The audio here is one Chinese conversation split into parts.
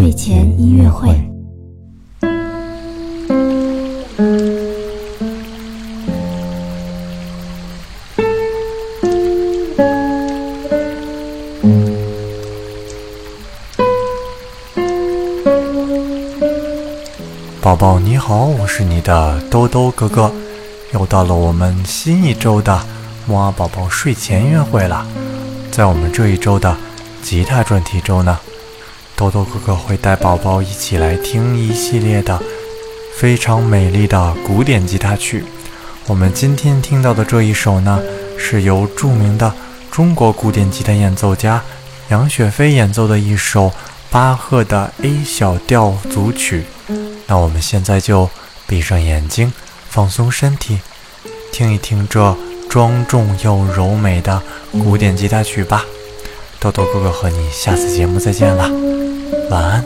睡前音乐会。宝宝你好，我是你的兜兜哥哥，又到了我们新一周的木阿宝宝睡前音乐会了。在我们这一周的吉他专题周呢，豆豆哥哥会带宝宝一起来听一系列的非常美丽的古典吉他曲。我们今天听到的这一首呢，是由著名的中国古典吉他演奏家杨雪飞演奏的一首巴赫的 A 小调组曲。那我们现在就闭上眼睛，放松身体，听一听这庄重又柔美的古典吉他曲吧。豆豆哥哥和你下次节目再见了，晚安。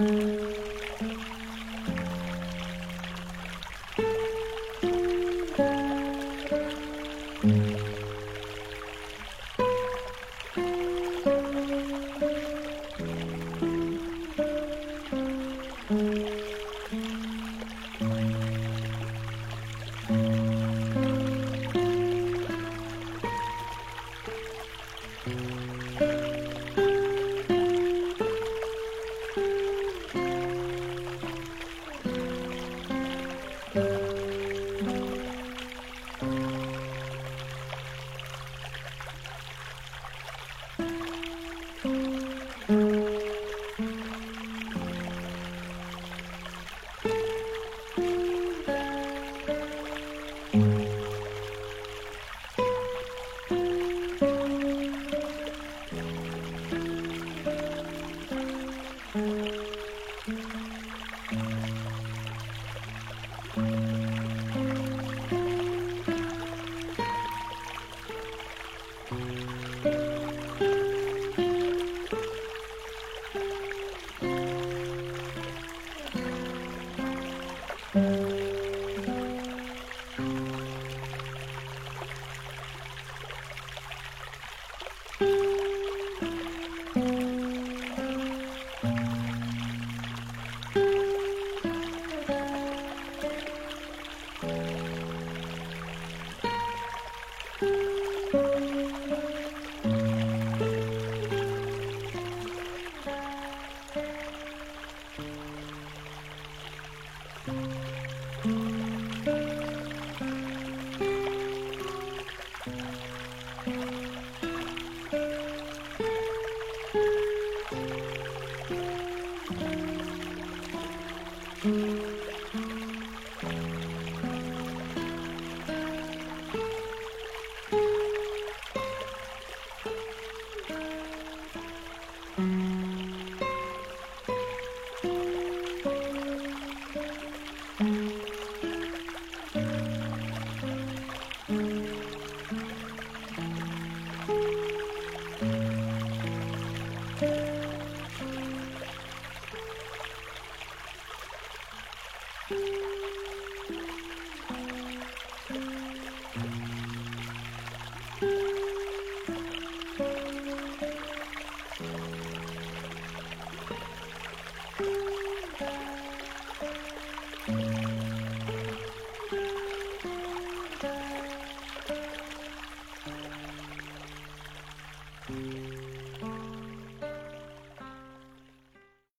嗯。